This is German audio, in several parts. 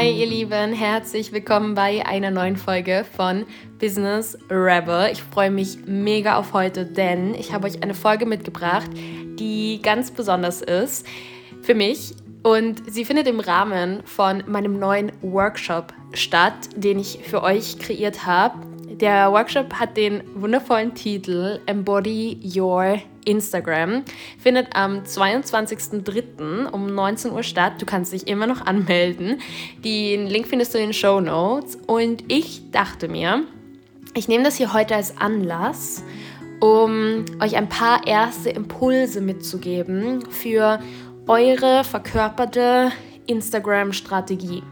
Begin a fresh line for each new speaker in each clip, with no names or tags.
Hi, ihr Lieben, herzlich willkommen bei einer neuen Folge von Business Rebel. Ich freue mich mega auf heute, denn ich habe euch eine Folge mitgebracht, die ganz besonders ist für mich und sie findet im Rahmen von meinem neuen Workshop statt, den ich für euch kreiert habe. Der Workshop hat den wundervollen Titel Embody Your Instagram. Findet am 22.03. um 19 Uhr statt. Du kannst dich immer noch anmelden. Den Link findest du in den Show Notes. Und ich dachte mir, ich nehme das hier heute als Anlass, um euch ein paar erste Impulse mitzugeben für eure verkörperte Instagram-Strategie.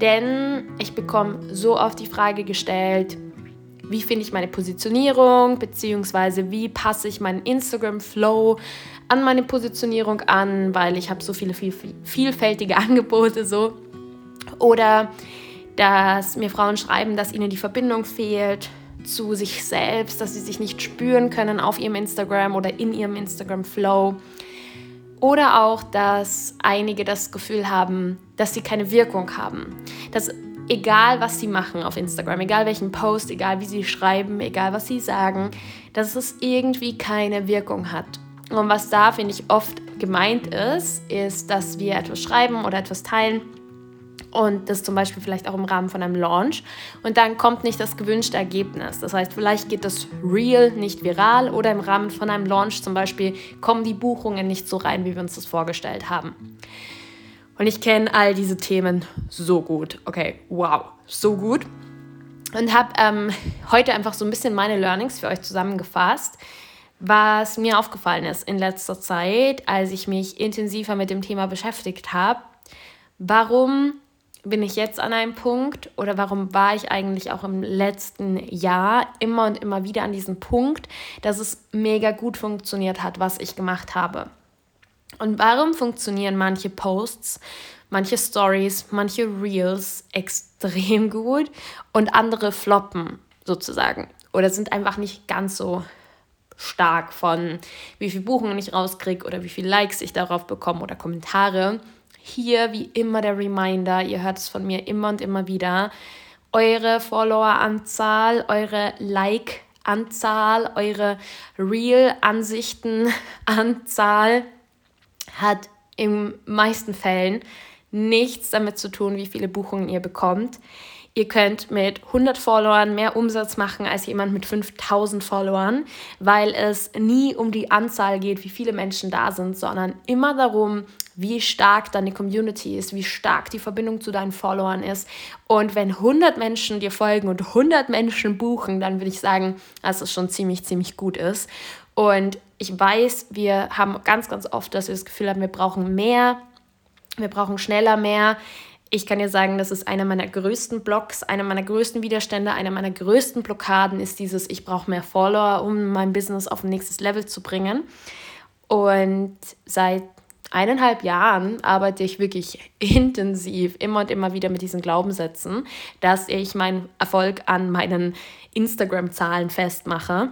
Denn ich bekomme so oft die Frage gestellt, wie finde ich meine Positionierung, beziehungsweise wie passe ich meinen Instagram-Flow an meine Positionierung an, weil ich habe so viele viel, vielfältige Angebote so. Oder dass mir Frauen schreiben, dass ihnen die Verbindung fehlt zu sich selbst, dass sie sich nicht spüren können auf ihrem Instagram oder in ihrem Instagram-Flow. Oder auch, dass einige das Gefühl haben, dass sie keine Wirkung haben. Dass egal was sie machen auf Instagram, egal welchen Post, egal wie sie schreiben, egal was sie sagen, dass es irgendwie keine Wirkung hat. Und was da, finde ich, oft gemeint ist, ist, dass wir etwas schreiben oder etwas teilen und das zum Beispiel vielleicht auch im Rahmen von einem Launch und dann kommt nicht das gewünschte Ergebnis. Das heißt, vielleicht geht das Real nicht viral oder im Rahmen von einem Launch zum Beispiel kommen die Buchungen nicht so rein, wie wir uns das vorgestellt haben. Und ich kenne all diese Themen so gut. Okay, wow, so gut. Und habe ähm, heute einfach so ein bisschen meine Learnings für euch zusammengefasst, was mir aufgefallen ist in letzter Zeit, als ich mich intensiver mit dem Thema beschäftigt habe. Warum bin ich jetzt an einem Punkt oder warum war ich eigentlich auch im letzten Jahr immer und immer wieder an diesem Punkt, dass es mega gut funktioniert hat, was ich gemacht habe. Und warum funktionieren manche Posts, manche Stories, manche Reels extrem gut und andere floppen sozusagen oder sind einfach nicht ganz so stark von wie viel Buchungen ich rauskriege oder wie viele Likes ich darauf bekomme oder Kommentare hier wie immer der Reminder, ihr hört es von mir immer und immer wieder, eure Follower-Anzahl, eure Like-Anzahl, eure Real-Ansichten-Anzahl hat in meisten Fällen nichts damit zu tun, wie viele Buchungen ihr bekommt. Ihr könnt mit 100 Followern mehr Umsatz machen als jemand mit 5000 Followern, weil es nie um die Anzahl geht, wie viele Menschen da sind, sondern immer darum, wie stark deine Community ist, wie stark die Verbindung zu deinen Followern ist. Und wenn 100 Menschen dir folgen und 100 Menschen buchen, dann würde ich sagen, dass es schon ziemlich, ziemlich gut ist. Und ich weiß, wir haben ganz, ganz oft, dass wir das Gefühl haben, wir brauchen mehr, wir brauchen schneller mehr. Ich kann dir sagen, das ist einer meiner größten Blocks, einer meiner größten Widerstände, einer meiner größten Blockaden ist dieses, ich brauche mehr Follower, um mein Business auf ein nächstes Level zu bringen. Und seit eineinhalb Jahren arbeite ich wirklich intensiv immer und immer wieder mit diesen Glaubenssätzen, dass ich meinen Erfolg an meinen Instagram-Zahlen festmache.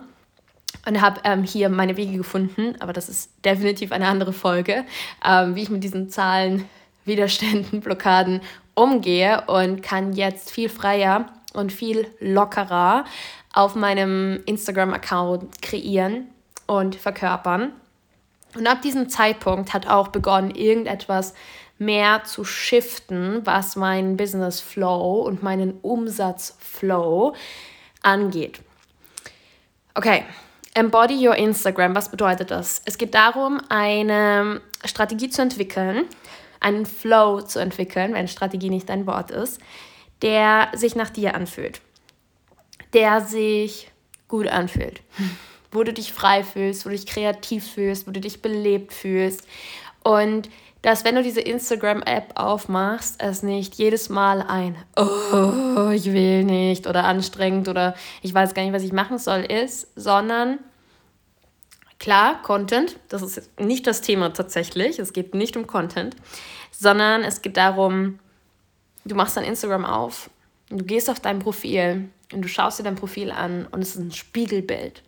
Und habe ähm, hier meine Wege gefunden, aber das ist definitiv eine andere Folge, ähm, wie ich mit diesen Zahlen, Widerständen, Blockaden umgehe und kann jetzt viel freier und viel lockerer auf meinem Instagram-Account kreieren und verkörpern. Und ab diesem Zeitpunkt hat auch begonnen, irgendetwas mehr zu shiften, was meinen Business Flow und meinen Umsatz Flow angeht. Okay, Embody Your Instagram, was bedeutet das? Es geht darum, eine Strategie zu entwickeln, einen Flow zu entwickeln, wenn Strategie nicht dein Wort ist, der sich nach dir anfühlt, der sich gut anfühlt wo du dich frei fühlst, wo du dich kreativ fühlst, wo du dich belebt fühlst. Und dass, wenn du diese Instagram-App aufmachst, es nicht jedes Mal ein Oh, ich will nicht oder anstrengend oder ich weiß gar nicht, was ich machen soll, ist, sondern klar, Content, das ist nicht das Thema tatsächlich, es geht nicht um Content, sondern es geht darum, du machst dein Instagram auf, du gehst auf dein Profil und du schaust dir dein Profil an und es ist ein Spiegelbild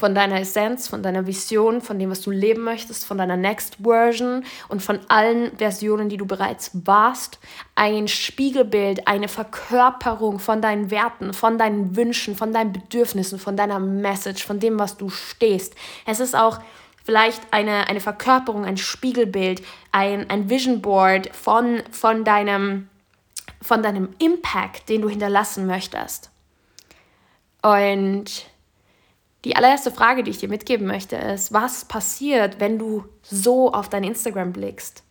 von deiner Essenz, von deiner Vision, von dem, was du leben möchtest, von deiner Next Version und von allen Versionen, die du bereits warst, ein Spiegelbild, eine Verkörperung von deinen Werten, von deinen Wünschen, von deinen Bedürfnissen, von deiner Message, von dem, was du stehst. Es ist auch vielleicht eine, eine Verkörperung, ein Spiegelbild, ein, ein Vision Board von, von, deinem, von deinem Impact, den du hinterlassen möchtest. Und die allererste Frage, die ich dir mitgeben möchte, ist, was passiert, wenn du so auf dein Instagram blickst?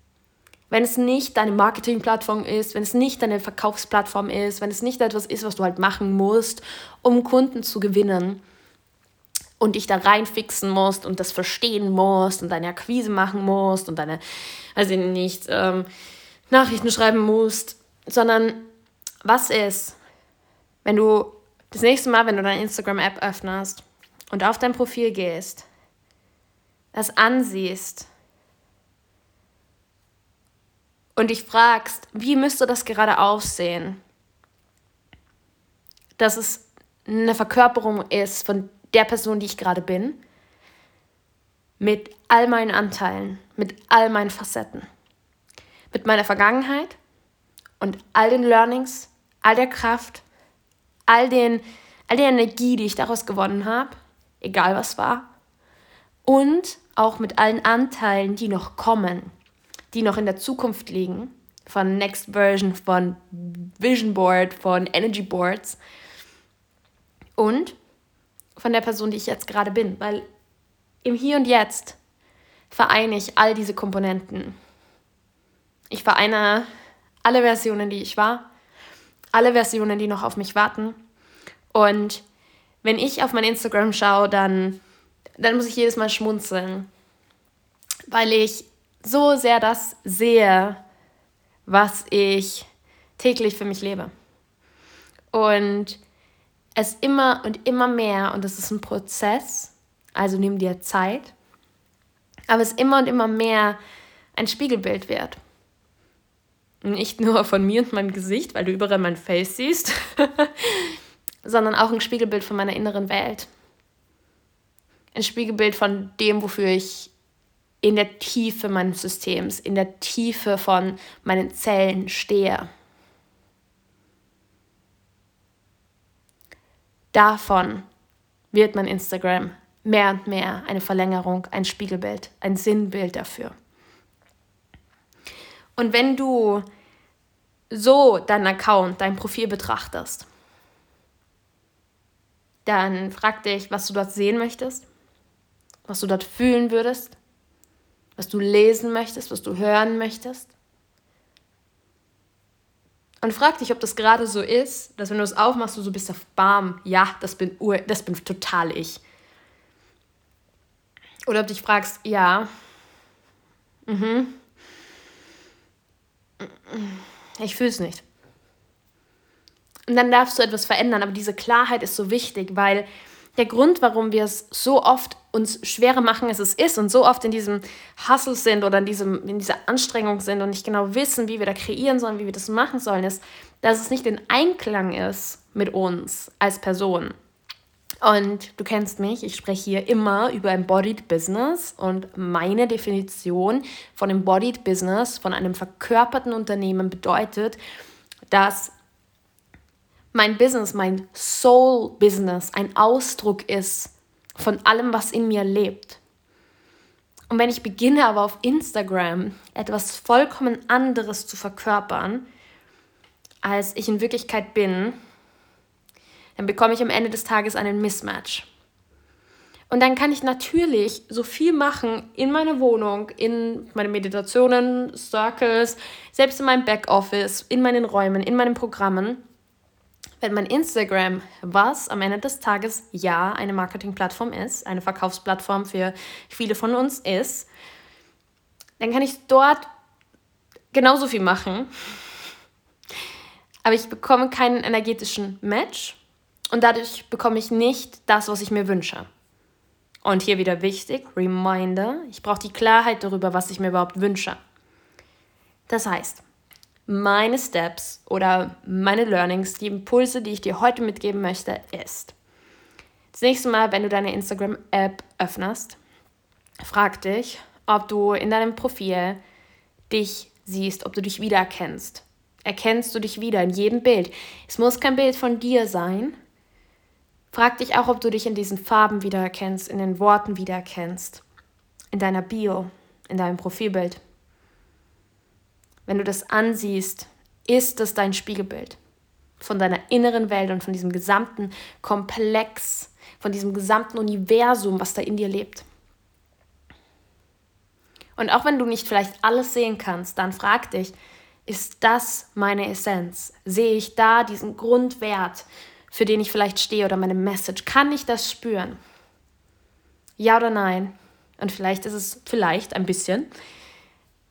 Wenn es nicht deine Marketingplattform ist, wenn es nicht deine Verkaufsplattform ist, wenn es nicht etwas ist, was du halt machen musst, um Kunden zu gewinnen und dich da reinfixen musst und das verstehen musst und deine Akquise machen musst und deine, also nicht, ähm, Nachrichten schreiben musst, sondern was ist, wenn du das nächste Mal, wenn du deine Instagram-App öffnest und auf dein Profil gehst, das ansiehst und dich fragst, wie müsste das gerade aussehen, dass es eine Verkörperung ist von der Person, die ich gerade bin, mit all meinen Anteilen, mit all meinen Facetten, mit meiner Vergangenheit und all den Learnings, all der Kraft, all, den, all der Energie, die ich daraus gewonnen habe egal was war. Und auch mit allen Anteilen, die noch kommen, die noch in der Zukunft liegen, von Next Version, von Vision Board, von Energy Boards und von der Person, die ich jetzt gerade bin, weil im Hier und Jetzt vereine ich all diese Komponenten. Ich vereine alle Versionen, die ich war, alle Versionen, die noch auf mich warten und wenn ich auf mein Instagram schaue, dann, dann muss ich jedes Mal schmunzeln, weil ich so sehr das sehe, was ich täglich für mich lebe. Und es immer und immer mehr, und das ist ein Prozess, also nimm dir Zeit, aber es immer und immer mehr ein Spiegelbild wird. Nicht nur von mir und meinem Gesicht, weil du überall mein Face siehst, sondern auch ein Spiegelbild von meiner inneren Welt. Ein Spiegelbild von dem, wofür ich in der Tiefe meines Systems, in der Tiefe von meinen Zellen stehe. Davon wird mein Instagram mehr und mehr eine Verlängerung, ein Spiegelbild, ein Sinnbild dafür. Und wenn du so deinen Account, dein Profil betrachtest, dann frag dich, was du dort sehen möchtest, was du dort fühlen würdest, was du lesen möchtest, was du hören möchtest. Und frag dich, ob das gerade so ist, dass wenn du es aufmachst, du so bist auf Bam, ja, das bin, das bin total ich. Oder ob du dich fragst, ja, mhm, ich fühle es nicht. Und dann darfst du etwas verändern. Aber diese Klarheit ist so wichtig, weil der Grund, warum wir es so oft uns schwerer machen, als es ist und so oft in diesem Hustle sind oder in, diesem, in dieser Anstrengung sind und nicht genau wissen, wie wir da kreieren sollen, wie wir das machen sollen, ist, dass es nicht in Einklang ist mit uns als Person. Und du kennst mich, ich spreche hier immer über Embodied Business und meine Definition von Embodied Business, von einem verkörperten Unternehmen bedeutet, dass mein Business, mein Soul-Business ein Ausdruck ist von allem, was in mir lebt. Und wenn ich beginne aber auf Instagram etwas vollkommen anderes zu verkörpern, als ich in Wirklichkeit bin, dann bekomme ich am Ende des Tages einen Mismatch. Und dann kann ich natürlich so viel machen in meiner Wohnung, in meinen Meditationen, Circles, selbst in meinem Backoffice, in meinen Räumen, in meinen Programmen wenn mein Instagram, was am Ende des Tages ja eine Marketingplattform ist, eine Verkaufsplattform für viele von uns ist, dann kann ich dort genauso viel machen. Aber ich bekomme keinen energetischen Match und dadurch bekomme ich nicht das, was ich mir wünsche. Und hier wieder wichtig, Reminder, ich brauche die Klarheit darüber, was ich mir überhaupt wünsche. Das heißt, meine Steps oder meine Learnings, die Impulse, die ich dir heute mitgeben möchte, ist. Das nächste Mal, wenn du deine Instagram-App öffnest, frag dich, ob du in deinem Profil dich siehst, ob du dich wiedererkennst. Erkennst du dich wieder in jedem Bild? Es muss kein Bild von dir sein. Frag dich auch, ob du dich in diesen Farben wiedererkennst, in den Worten wiedererkennst, in deiner Bio, in deinem Profilbild. Wenn du das ansiehst, ist das dein Spiegelbild von deiner inneren Welt und von diesem gesamten Komplex, von diesem gesamten Universum, was da in dir lebt. Und auch wenn du nicht vielleicht alles sehen kannst, dann frag dich, ist das meine Essenz? Sehe ich da diesen Grundwert, für den ich vielleicht stehe oder meine Message? Kann ich das spüren? Ja oder nein? Und vielleicht ist es vielleicht ein bisschen.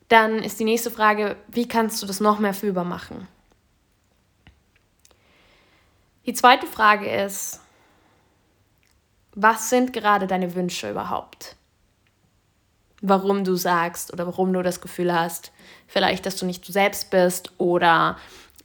Dann ist die nächste Frage, wie kannst du das noch mehr fühlbar machen? Die zweite Frage ist, was sind gerade deine Wünsche überhaupt? Warum du sagst oder warum du das Gefühl hast, vielleicht, dass du nicht du selbst bist oder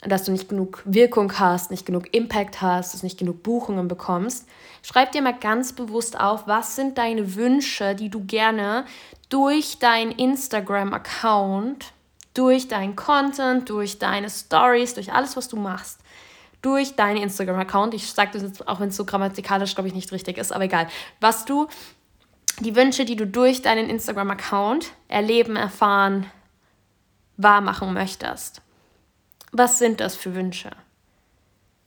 dass du nicht genug Wirkung hast, nicht genug Impact hast, dass du nicht genug Buchungen bekommst. Schreib dir mal ganz bewusst auf, was sind deine Wünsche, die du gerne durch deinen Instagram-Account, durch deinen Content, durch deine Stories, durch alles, was du machst, durch deinen Instagram-Account. Ich sage das jetzt, auch wenn es so grammatikalisch, glaube ich, nicht richtig ist, aber egal. Was du, die Wünsche, die du durch deinen Instagram-Account erleben, erfahren, wahr machen möchtest. Was sind das für Wünsche?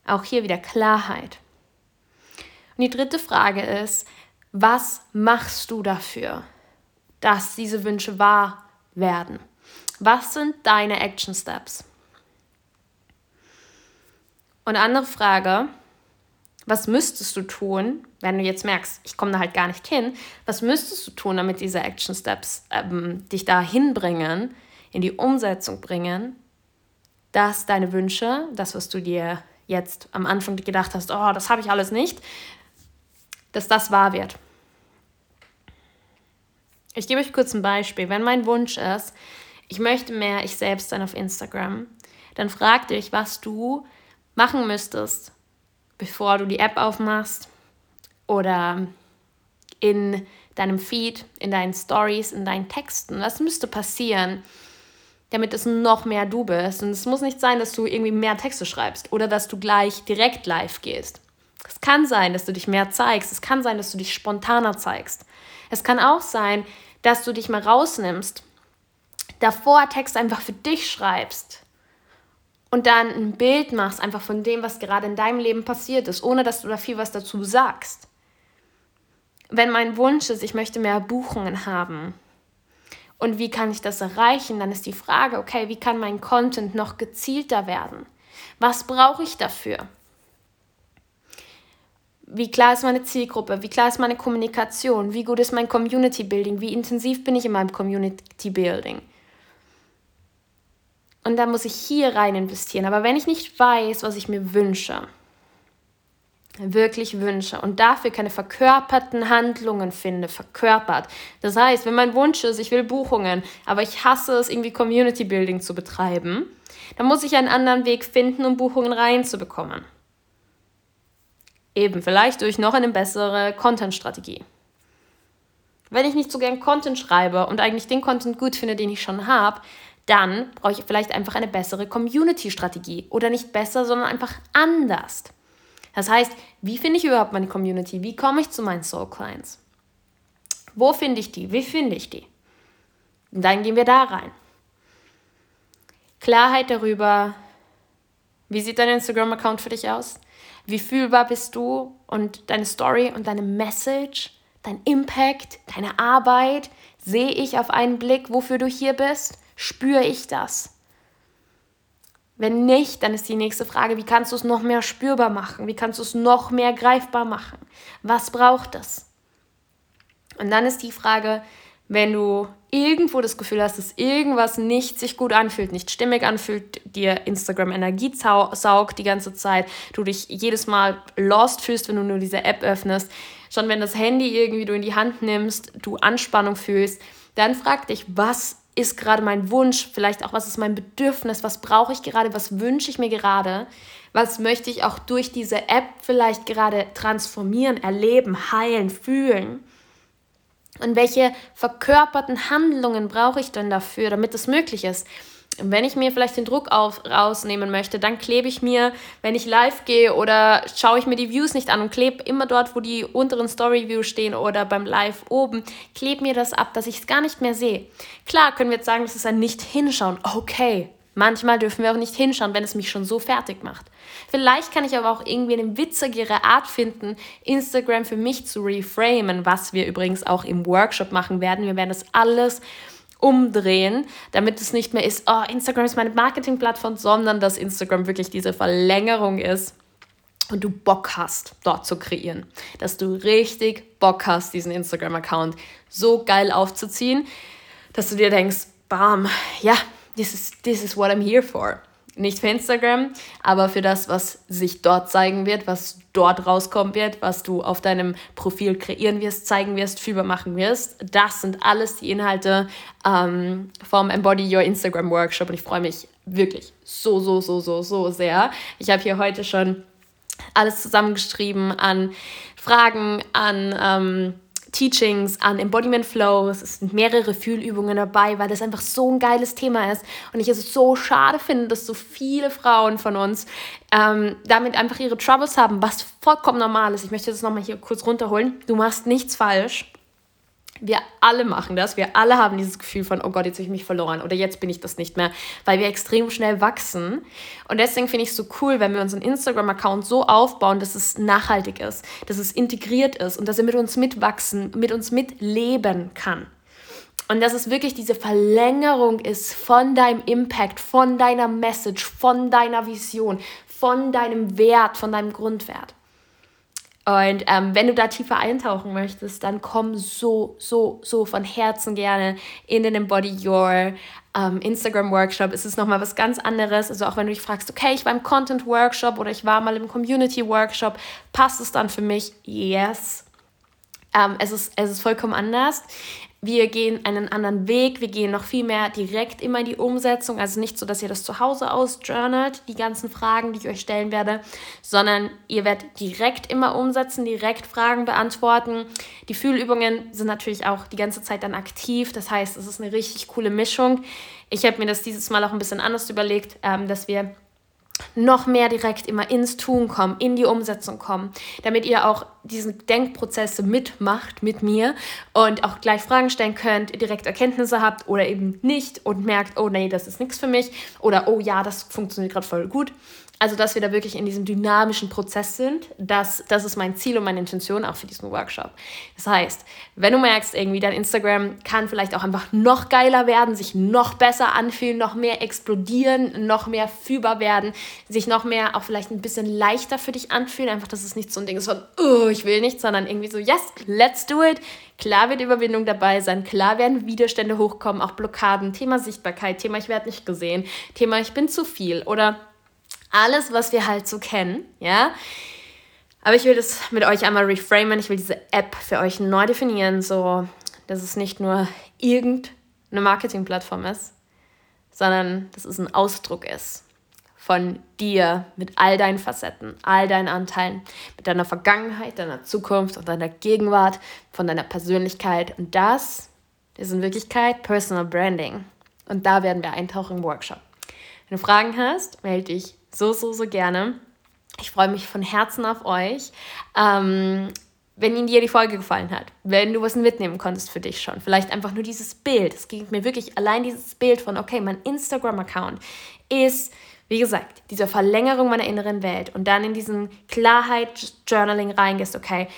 Auch hier wieder Klarheit. Und die dritte Frage ist, was machst du dafür, dass diese Wünsche wahr werden? Was sind deine Action Steps? Und andere Frage, was müsstest du tun, wenn du jetzt merkst, ich komme da halt gar nicht hin, was müsstest du tun, damit diese Action Steps ähm, dich da hinbringen, in die Umsetzung bringen, dass deine Wünsche, das, was du dir jetzt am Anfang gedacht hast, oh, das habe ich alles nicht, dass das wahr wird. Ich gebe euch kurz ein Beispiel. Wenn mein Wunsch ist, ich möchte mehr ich selbst sein auf Instagram, dann frag dich, was du machen müsstest, bevor du die App aufmachst oder in deinem Feed, in deinen Stories, in deinen Texten. Was müsste passieren, damit es noch mehr du bist? Und es muss nicht sein, dass du irgendwie mehr Texte schreibst oder dass du gleich direkt live gehst. Es kann sein, dass du dich mehr zeigst. Es kann sein, dass du dich spontaner zeigst. Es kann auch sein, dass du dich mal rausnimmst, davor Text einfach für dich schreibst und dann ein Bild machst, einfach von dem, was gerade in deinem Leben passiert ist, ohne dass du da viel was dazu sagst. Wenn mein Wunsch ist, ich möchte mehr Buchungen haben und wie kann ich das erreichen, dann ist die Frage, okay, wie kann mein Content noch gezielter werden? Was brauche ich dafür? Wie klar ist meine Zielgruppe? Wie klar ist meine Kommunikation? Wie gut ist mein Community Building? Wie intensiv bin ich in meinem Community Building? Und da muss ich hier rein investieren. Aber wenn ich nicht weiß, was ich mir wünsche, wirklich wünsche und dafür keine verkörperten Handlungen finde, verkörpert. Das heißt, wenn mein Wunsch ist, ich will Buchungen, aber ich hasse es, irgendwie Community Building zu betreiben, dann muss ich einen anderen Weg finden, um Buchungen reinzubekommen. Eben, vielleicht durch noch eine bessere Content-Strategie. Wenn ich nicht so gern Content schreibe und eigentlich den Content gut finde, den ich schon habe, dann brauche ich vielleicht einfach eine bessere Community-Strategie. Oder nicht besser, sondern einfach anders. Das heißt, wie finde ich überhaupt meine Community? Wie komme ich zu meinen Soul Clients? Wo finde ich die? Wie finde ich die? Und dann gehen wir da rein. Klarheit darüber, wie sieht dein Instagram-Account für dich aus? Wie fühlbar bist du und deine Story und deine Message, dein Impact, deine Arbeit? Sehe ich auf einen Blick, wofür du hier bist? Spüre ich das? Wenn nicht, dann ist die nächste Frage, wie kannst du es noch mehr spürbar machen? Wie kannst du es noch mehr greifbar machen? Was braucht es? Und dann ist die Frage, wenn du irgendwo das Gefühl hast, dass irgendwas nicht sich gut anfühlt, nicht stimmig anfühlt, dir Instagram Energie saugt die ganze Zeit, du dich jedes Mal lost fühlst, wenn du nur diese App öffnest, schon wenn das Handy irgendwie du in die Hand nimmst, du Anspannung fühlst, dann frag dich, was ist gerade mein Wunsch, vielleicht auch was ist mein Bedürfnis, was brauche ich gerade, was wünsche ich mir gerade, Was möchte ich auch durch diese App vielleicht gerade transformieren, erleben, heilen, fühlen? Und welche verkörperten Handlungen brauche ich denn dafür, damit es möglich ist? Wenn ich mir vielleicht den Druck auf, rausnehmen möchte, dann klebe ich mir, wenn ich live gehe oder schaue ich mir die Views nicht an und klebe immer dort, wo die unteren Story-Views stehen oder beim Live oben, klebe mir das ab, dass ich es gar nicht mehr sehe. Klar können wir jetzt sagen, das ist ein Nicht-Hinschauen. Okay, manchmal dürfen wir auch nicht hinschauen, wenn es mich schon so fertig macht. Vielleicht kann ich aber auch irgendwie eine witzigere Art finden, Instagram für mich zu reframen, was wir übrigens auch im Workshop machen werden. Wir werden das alles umdrehen, damit es nicht mehr ist, oh, Instagram ist meine Marketingplattform, sondern dass Instagram wirklich diese Verlängerung ist und du Bock hast, dort zu kreieren. Dass du richtig Bock hast, diesen Instagram-Account so geil aufzuziehen, dass du dir denkst, bam, ja, this is, this is what I'm here for nicht für Instagram, aber für das, was sich dort zeigen wird, was dort rauskommen wird, was du auf deinem Profil kreieren wirst, zeigen wirst, fühlbar machen wirst. Das sind alles die Inhalte ähm, vom Embody Your Instagram Workshop und ich freue mich wirklich so, so, so, so, so sehr. Ich habe hier heute schon alles zusammengeschrieben an Fragen, an... Ähm, Teachings, an Embodiment Flows. Es sind mehrere Fühlübungen dabei, weil das einfach so ein geiles Thema ist. Und ich es so schade finde, dass so viele Frauen von uns ähm, damit einfach ihre Troubles haben, was vollkommen normal ist. Ich möchte das nochmal hier kurz runterholen. Du machst nichts falsch. Wir alle machen das. Wir alle haben dieses Gefühl von, oh Gott, jetzt habe ich mich verloren oder jetzt bin ich das nicht mehr, weil wir extrem schnell wachsen. Und deswegen finde ich es so cool, wenn wir unseren Instagram-Account so aufbauen, dass es nachhaltig ist, dass es integriert ist und dass er mit uns mitwachsen, mit uns mitleben kann. Und dass es wirklich diese Verlängerung ist von deinem Impact, von deiner Message, von deiner Vision, von deinem Wert, von deinem Grundwert. Und ähm, wenn du da tiefer eintauchen möchtest, dann komm so, so, so von Herzen gerne in den Embody Your ähm, Instagram Workshop. Es ist nochmal was ganz anderes. Also auch wenn du dich fragst, okay, ich war im Content Workshop oder ich war mal im Community Workshop, passt es dann für mich? Yes. Ähm, es, ist, es ist vollkommen anders wir gehen einen anderen Weg, wir gehen noch viel mehr direkt immer in die Umsetzung. Also nicht so, dass ihr das zu Hause ausjournalt, die ganzen Fragen, die ich euch stellen werde, sondern ihr werdet direkt immer umsetzen, direkt Fragen beantworten. Die Fühlübungen sind natürlich auch die ganze Zeit dann aktiv. Das heißt, es ist eine richtig coole Mischung. Ich habe mir das dieses Mal auch ein bisschen anders überlegt, ähm, dass wir noch mehr direkt immer ins Tun kommen, in die Umsetzung kommen, damit ihr auch diese Denkprozesse mitmacht mit mir und auch gleich Fragen stellen könnt, direkt Erkenntnisse habt oder eben nicht und merkt, oh nee, das ist nichts für mich oder oh ja, das funktioniert gerade voll gut. Also, dass wir da wirklich in diesem dynamischen Prozess sind, das, das ist mein Ziel und meine Intention auch für diesen Workshop. Das heißt, wenn du merkst, irgendwie dein Instagram kann vielleicht auch einfach noch geiler werden, sich noch besser anfühlen, noch mehr explodieren, noch mehr fühlbar werden, sich noch mehr auch vielleicht ein bisschen leichter für dich anfühlen, einfach, dass es nicht so ein Ding ist von, oh, ich will nicht, sondern irgendwie so, yes, let's do it. Klar wird Überwindung dabei sein, klar werden Widerstände hochkommen, auch Blockaden, Thema Sichtbarkeit, Thema ich werde nicht gesehen, Thema ich bin zu viel oder alles, was wir halt so kennen, ja. Aber ich will das mit euch einmal reframen. Ich will diese App für euch neu definieren, so dass es nicht nur irgendeine Marketingplattform ist, sondern dass es ein Ausdruck ist von dir mit all deinen Facetten, all deinen Anteilen, mit deiner Vergangenheit, deiner Zukunft und deiner Gegenwart, von deiner Persönlichkeit. Und das ist in Wirklichkeit Personal Branding. Und da werden wir eintauchen im Workshop. Wenn du Fragen hast, melde dich so, so, so gerne. Ich freue mich von Herzen auf euch. Ähm, wenn Ihnen dir die Folge gefallen hat, wenn du was mitnehmen konntest für dich schon, vielleicht einfach nur dieses Bild. Es ging mir wirklich allein dieses Bild von, okay, mein Instagram-Account ist, wie gesagt, diese Verlängerung meiner inneren Welt und dann in diesen Klarheit-Journaling reingehst, okay,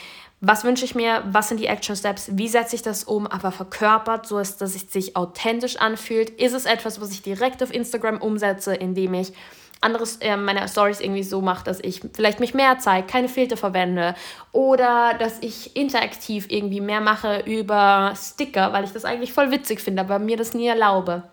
was wünsche ich mir, was sind die Action Steps, wie setze ich das um, aber verkörpert, so dass es sich authentisch anfühlt. Ist es etwas, was ich direkt auf Instagram umsetze, indem ich anderes äh, meine Stories irgendwie so mache, dass ich vielleicht mich mehr zeige, keine Filter verwende oder dass ich interaktiv irgendwie mehr mache über Sticker, weil ich das eigentlich voll witzig finde, aber mir das nie erlaube.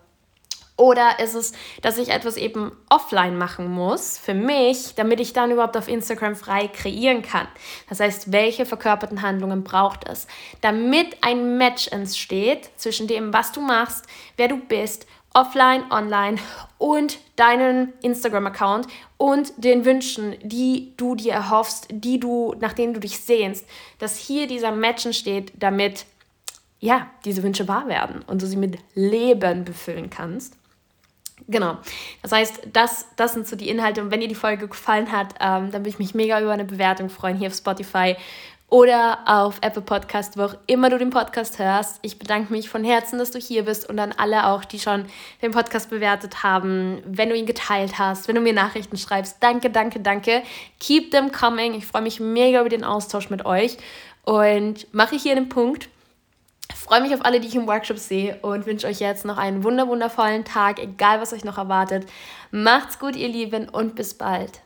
Oder ist es, dass ich etwas eben offline machen muss für mich, damit ich dann überhaupt auf Instagram frei kreieren kann? Das heißt, welche verkörperten Handlungen braucht es, damit ein Match entsteht zwischen dem, was du machst, wer du bist offline, online und deinen Instagram-Account und den Wünschen, die du dir erhoffst, die du, nach denen du dich sehnst, dass hier dieser Match entsteht, damit ja, diese Wünsche wahr werden und du sie mit Leben befüllen kannst. Genau. Das heißt, das, das sind so die Inhalte. Und wenn dir die Folge gefallen hat, ähm, dann würde ich mich mega über eine Bewertung freuen hier auf Spotify oder auf Apple Podcast, wo auch immer du den Podcast hörst. Ich bedanke mich von Herzen, dass du hier bist und an alle auch, die schon den Podcast bewertet haben, wenn du ihn geteilt hast, wenn du mir Nachrichten schreibst. Danke, danke, danke. Keep them coming. Ich freue mich mega über den Austausch mit euch und mache hier den Punkt. freue mich auf alle, die ich im Workshop sehe und wünsche euch jetzt noch einen wundervollen Tag, egal was euch noch erwartet. Macht's gut, ihr Lieben, und bis bald.